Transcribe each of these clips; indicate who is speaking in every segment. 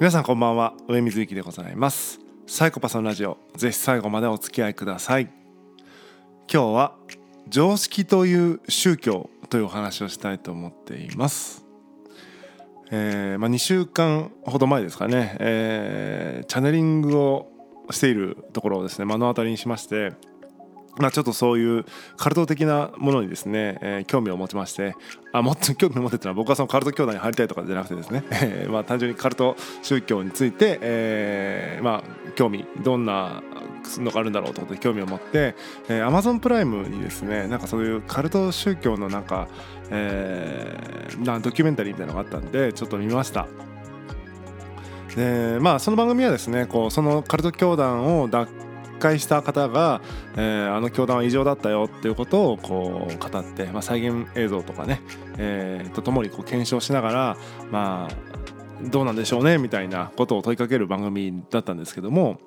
Speaker 1: 皆さんこんばんは。上水幸でございます。サイコパスのラジオ。ぜひ最後までお付き合いください。今日は常識という宗教というお話をしたいと思っています。えーまあ、2週間ほど前ですかね、えー、チャネリングをしているところをですね目の当たりにしましてまあ、ちょっとそういうカルト的なものにですね、えー、興味を持ちましてあもっと興味を持ってたのは僕はそのカルト教団に入りたいとかじゃなくてですね、え ーまあ、単純にカルト宗教について、えーまあ、興味どんなのがあるんだろうと興味を持って、えー、Amazon プライムにですねなんかそういうカルト宗教のなんか、えー、なドキュメンタリーみたいなのがあったんでちょっと見ました。でまあその番組はですねこうそのカルト教団を脱会した方が、えー、あの教団は異常だったよっていうことをこう語って、まあ、再現映像とかね、えー、とともにこう検証しながらまあどうなんでしょうねみたいなことを問いかける番組だったんですけども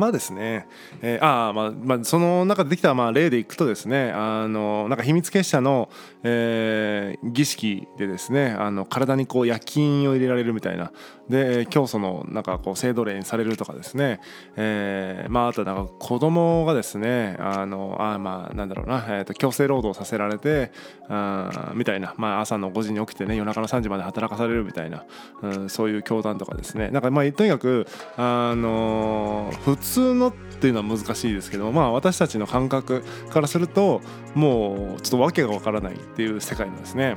Speaker 1: まあですね、えー、あまあまあその中でできたまあ例でいくとですねあのなんか秘密結社の、えー、儀式でですねあの体にこう夜勤を入れられるみたいな。で教祖のなんかこう制度例にされるとかですね、えー、まああとなんか子供がですねあのあまあなんだろうな、えー、と強制労働させられてあみたいな、まあ、朝の5時に起きてね夜中の3時まで働かされるみたいな、うん、そういう教団とかですね。なんかまあとにかくあの普通通のっていうのは難しいですけどまあ私たちの感覚からするともうちょっと訳がわからないっていう世界なんですね。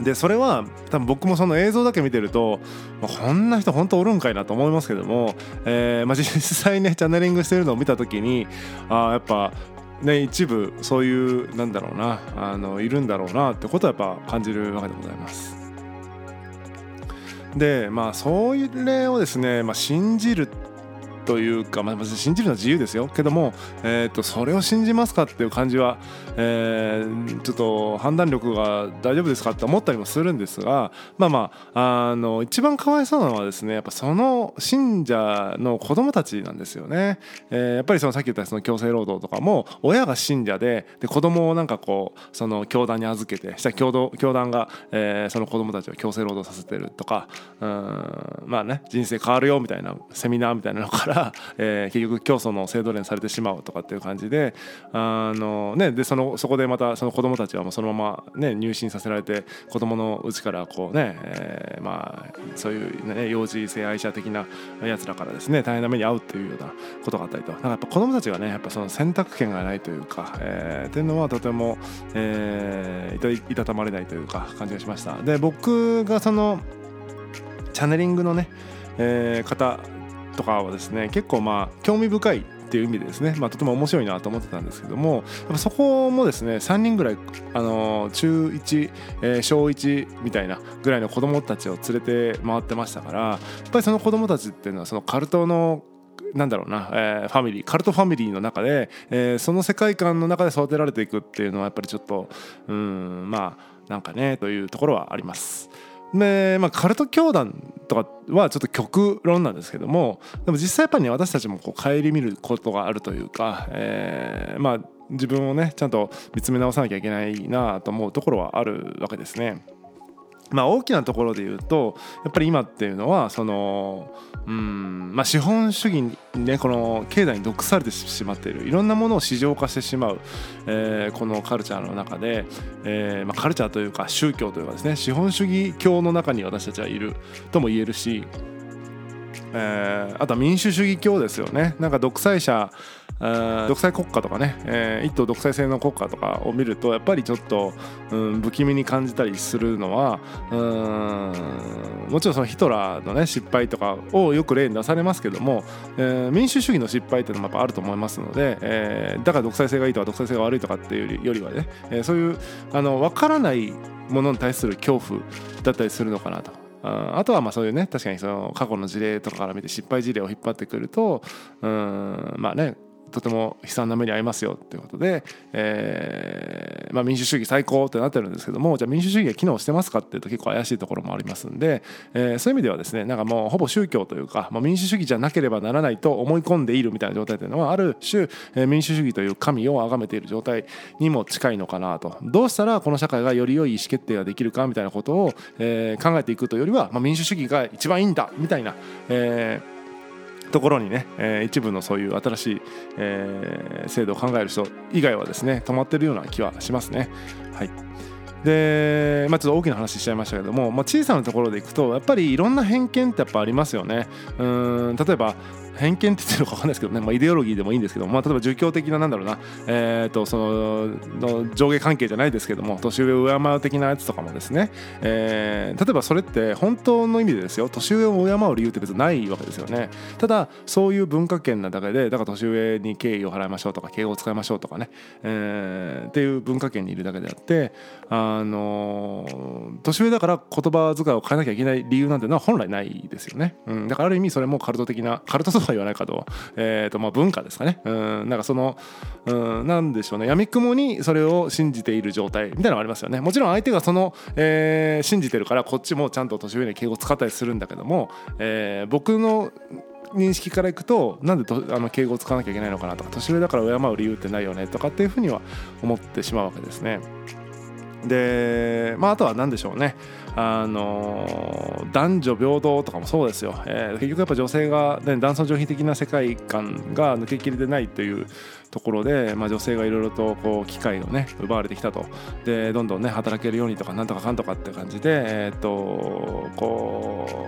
Speaker 1: でそれは多分僕もその映像だけ見てると、まあ、こんな人本当おるんかいなと思いますけども、えーまあ、実際ねチャネリングしてるのを見た時にあやっぱね一部そういうなんだろうなあのいるんだろうなってことはやっぱ感じるわけでございます。でまあそういう例をですね、まあ、信じるというか、まあ、信じるのは自由ですよけども、えー、とそれを信じますかっていう感じは、えー、ちょっと判断力が大丈夫ですかって思ったりもするんですがまあまああの一番かわいそうなのはですねやっぱその信者の子供たちなんですよね。えー、やっぱりそのさっき言ったその強制労働とかも親が信者でで子供をなんかこうその教団に預けてした教教団が、えー、その子供たちを強制労働させてるとかうんまあね人生変わるよみたいなセミナーみたいなのから、えー、結局教祖の制度連されてしまうとかっていう感じであの、ね、でそのそこでまたその子供たちはもうそのまま、ね、入信させられて子供のうちからこうね、えー、まあそういう、ね、幼児性愛者的なやつらからですね大変な目に遭うというようなことがあったりとなんかやっぱ子供たちがねやっぱその選択権がないというか、えー、っていうのはとても、えー、いたたまれないというか感じがしました。で僕がそのチャネリングのね、えー、方とかはですね結構まあ興味深いっていう意味でですね、まあ、とても面白いなと思ってたんですけどもやっぱそこもですね3人ぐらい、あの中1、えー、小1みたいなぐらいの子供たちを連れて回ってましたからやっぱりその子供たちっていうのはそのカルトのなんだろうな、えー、ファミリーカルトファミリーの中で、えー、その世界観の中で育てられていくっていうのはやっぱりちょっとうんまあなんかねというところはあります。で、まあ、カルト教団とかはちょっと極論なんですけどもでも実際やっぱりね私たちもこう顧みることがあるというか、えー、まあ自分をねちゃんと見つめ直さなきゃいけないなと思うところはあるわけですね。まあ、大きなところで言うとやっぱり今っていうのはそのうんまあ資本主義にねこの経済に毒されてしまっている。いろんなものを市場化してしまう、え、このカルチャーの中で、えまあ、カルチャーというか宗教というかですね資本主義教の中に私たちはいるとも言えるし、え、あとは民主主義教ですよね。なんか独裁者独裁国家とかね、えー、一党独裁制の国家とかを見るとやっぱりちょっと、うん、不気味に感じたりするのはうんもちろんそのヒトラーのね失敗とかをよく例に出されますけども、えー、民主主義の失敗っていうのもやっぱあると思いますので、えー、だから独裁性がいいとか独裁性が悪いとかっていうよりはね、えー、そういうあの分からないものに対する恐怖だったりするのかなと。あとはまあそういうね確かにその過去の事例とかから見て失敗事例を引っ張ってくるとうんまあねとても悲惨な目に遭いますよということで、えーまあ、民主主義最高ってなってるんですけどもじゃあ民主主義が機能してますかっていうと結構怪しいところもありますんで、えー、そういう意味ではですねなんかもうほぼ宗教というか、まあ、民主主義じゃなければならないと思い込んでいるみたいな状態というのはある種、え、民主主義という神を崇めている状態にも近いのかなと。どうしたらこの社会がより良い意思決定ができるかみたいなことを、えー、考えていくというよりは、まあ、民主主義が一番いいんだみたいな、えーところにね、えー、一部のそういう新しい、えー、制度を考える人以外はですね止まってるような気はしますね。はいで、まあ、ちょっと大きな話しちゃいましたけども、まあ、小さなところでいくとやっぱりいろんな偏見ってやっぱありますよね。うん例えば偏見って言ってるのか分かんないですけどね、まあ、イデオロギーでもいいんですけど、まあ、例えば儒教的ななんだろうな、えー、とそのの上下関係じゃないですけども年上を敬う的なやつとかもですね、えー、例えばそれって本当の意味でですよ。年上を敬う理由って別にないわけですよね。ただそういう文化圏なだけでだから年上に敬意を払いましょうとか敬語を使いましょうとかね、えー、っていう文化圏にいるだけであってあの年上だから言葉遣いを変えなきゃいけない理由なんていうのは本来ないですよね、うん、だからある意味それもカルト的なカルトは言わないかと,、えーとまあ、文化ですかね。うんなんかそのうんなんでしょうね。やみくもにそれを信じている状態みたいなのがありますよね。もちろん相手がその、えー、信じてるからこっちもちゃんと年上に敬語使ったりするんだけども、えー、僕の認識からいくとなんでとあの敬語を使わなきゃいけないのかなとか年上だから敬う理由ってないよねとかっていうふうには思ってしまうわけですね。でまああとは何でしょうね。あの男女平等とかもそうですよ、えー、結局やっぱ女性が、ね、男尊女卑的な世界観が抜けきれてないというところで、まあ、女性がいろいろとこう機会をね奪われてきたと。でどんどんね働けるようにとかなんとかかんとかって感じでえっ、とこ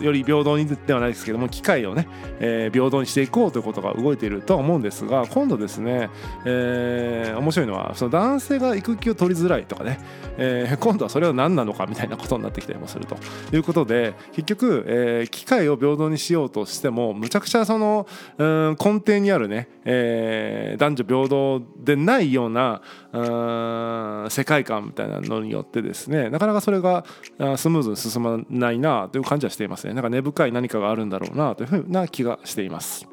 Speaker 1: うより平等にではないですけども機会をね、えー、平等にしていこうということが動いているとは思うんですが今度ですね、えー、面白いのはその男性が育休を取りづらいとかね、えー、今度はそれは何なのかみたいなことになってきたりもすると。いうことで結局、えー、機会を平等にしようとしてもむちゃくちゃその、うん、根底にあるね、えー、男女平等でないような世界観みたいなのによってですねなかなかそれがスムーズに進まないなという感じはしていますねなんか根深い何かがあるんだろうなというふうな気がしています。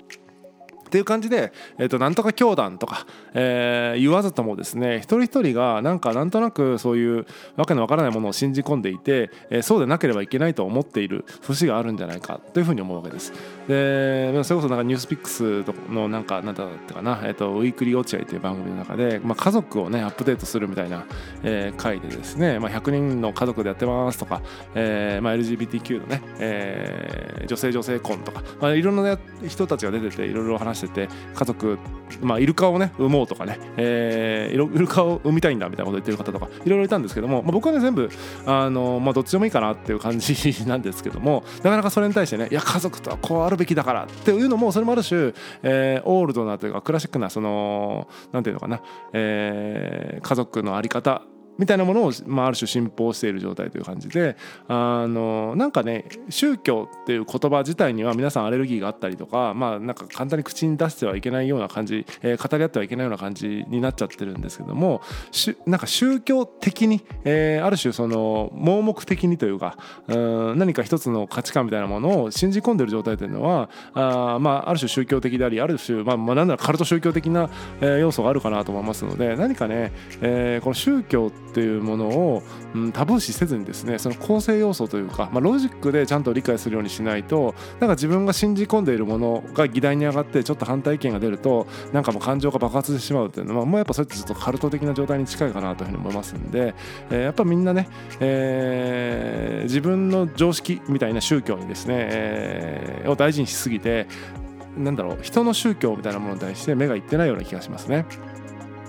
Speaker 1: っていう感じで、えー、となんとか教団とか、えー、言わずともですね一人一人がなんかなんとなくそういうわけのわからないものを信じ込んでいて、えー、そうでなければいけないと思っている節があるんじゃないかというふうに思うわけです。でそれこそなんかニュースピックスのなんかなんだったかな、えー、とウィークリー落合という番組の中で、まあ、家族をねアップデートするみたいな、えー、回でですね、まあ、100人の家族でやってますとか、えーまあ、LGBTQ のね、えー、女性女性婚とか、まあ、いろんな人たちが出てていろいろ話してて家族、まあ、イルカをね産もうとかね、えー、イルカを産みたいんだみたいなこと言ってる方とかいろいろいたんですけども、まあ、僕はね全部あの、まあ、どっちでもいいかなっていう感じ なんですけどもなかなかそれに対してねいや家族とはこうあるべきだからっていうのもそれもある種、えー、オールドなというかクラシックなそのなんていうのかな、えー、家族の在り方みたいなものを、まあ、ある種信奉している状態という感じであのなんかね宗教っていう言葉自体には皆さんアレルギーがあったりとかまあなんか簡単に口に出してはいけないような感じ、えー、語り合ってはいけないような感じになっちゃってるんですけどもしなんか宗教的に、えー、ある種その盲目的にというかうん何か一つの価値観みたいなものを信じ込んでる状態というのはあ、まあ、ある種宗教的でありある種、まあ、まあなんならカルト宗教的な、えー、要素があるかなと思いますので何かね、えー、この宗教ってっていうものを、うん、タブー視せずにですねその構成要素というか、まあ、ロジックでちゃんと理解するようにしないとなんか自分が信じ込んでいるものが議題に上がってちょっと反対意見が出るとなんかもう感情が爆発してしまうっていうのはもうやっぱそれってちょっとカルト的な状態に近いかなというふうに思いますんで、えー、やっぱみんなね、えー、自分の常識みたいな宗教にですね、えー、を大事にしすぎてなんだろう人の宗教みたいなものに対して目がいってないような気がしますね。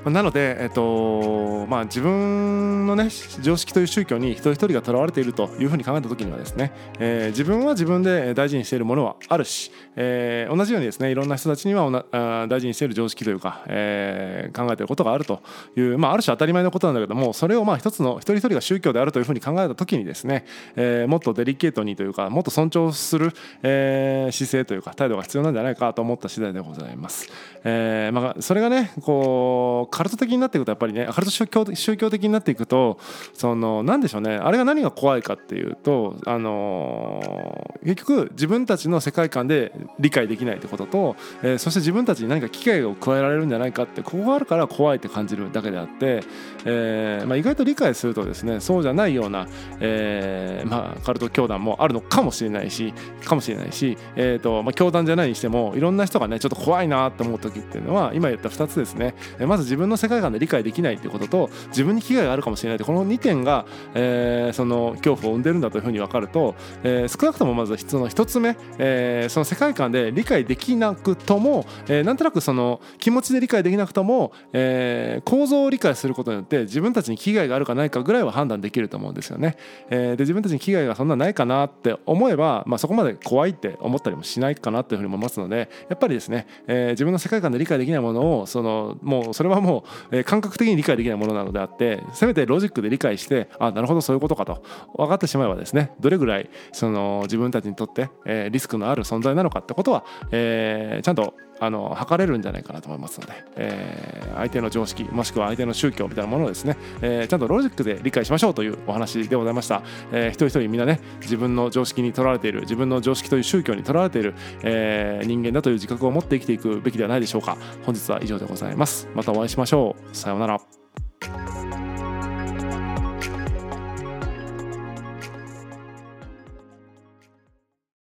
Speaker 1: なので、えっとまあ、自分の、ね、常識という宗教に一人一人がとらわれているというふうに考えた時にはですね、えー、自分は自分で大事にしているものはあるし、えー、同じようにですねいろんな人たちには大事にしている常識というか、えー、考えていることがあるという、まあ、ある種当たり前のことなんだけどもそれをまあ一つの一人一人が宗教であるというふうに考えた時にですね、えー、もっとデリケートにというかもっと尊重する、えー、姿勢というか態度が必要なんじゃないかと思った次第でございます。えーまあ、それがねこうカルト的になっていくとやっぱりねカルト宗教宗教的になっていくとその何でしょうね。あれが何が怖いかっていうとあの結局自分たちの世界観で理解できないってことと、え、そして自分たちに何か危害を加えられるんじゃないかってここがあるから怖いって感じるだけであって、えまあ、意外と理解するとですねそうじゃないような、えまあ、カルト教団もあるのかもしれないしかもしれないし、えーとまあ、教団じゃないにしてもいろんな人がねちょっと怖いなって思う時っていうのは今言った2つですね。まず自分の世界観で理解できないっていうことと自分に危害があるかもしれないってこの2点が、えー、その恐怖を生んでるんだというふうに分かると、えー、少なくともまずその1つ目、えー、その世界観で理解できなくとも、えー、なんとなくその気持ちで理解できなくとも、えー、構造を理解することによって自分たちに危害があるかないかぐらいは判断できると思うんですよね。えー、で自分たちに危害がそんなないかなって思えば、まあ、そこまで怖いって思ったりもしないかなというふうに思いますのでやっぱりですね、えー、自分の世界観で理解できないものをそのもうそれはもう、もえ、感覚的に理解できないものなのであってせめてロジックで理解してあなるほどそういうことかと。分かってしまえばですねどれぐらいその自分たちにとって、え、リスクのある存在なのかってことは、えー、ちゃんとあの測れるんじゃないかなと思いますので、えー、相手の常識もしくは相手の宗教みたいなものをですね、えー、ちゃんとロジックで理解しましょうというお話でございました、えー、一人一人みんなね自分の常識にとられている自分の常識という宗教にとられている、え、人間だという自覚を持って生きていくべきではないでしょうか。本日は以上でございます。またお会いしましょう。さようなら。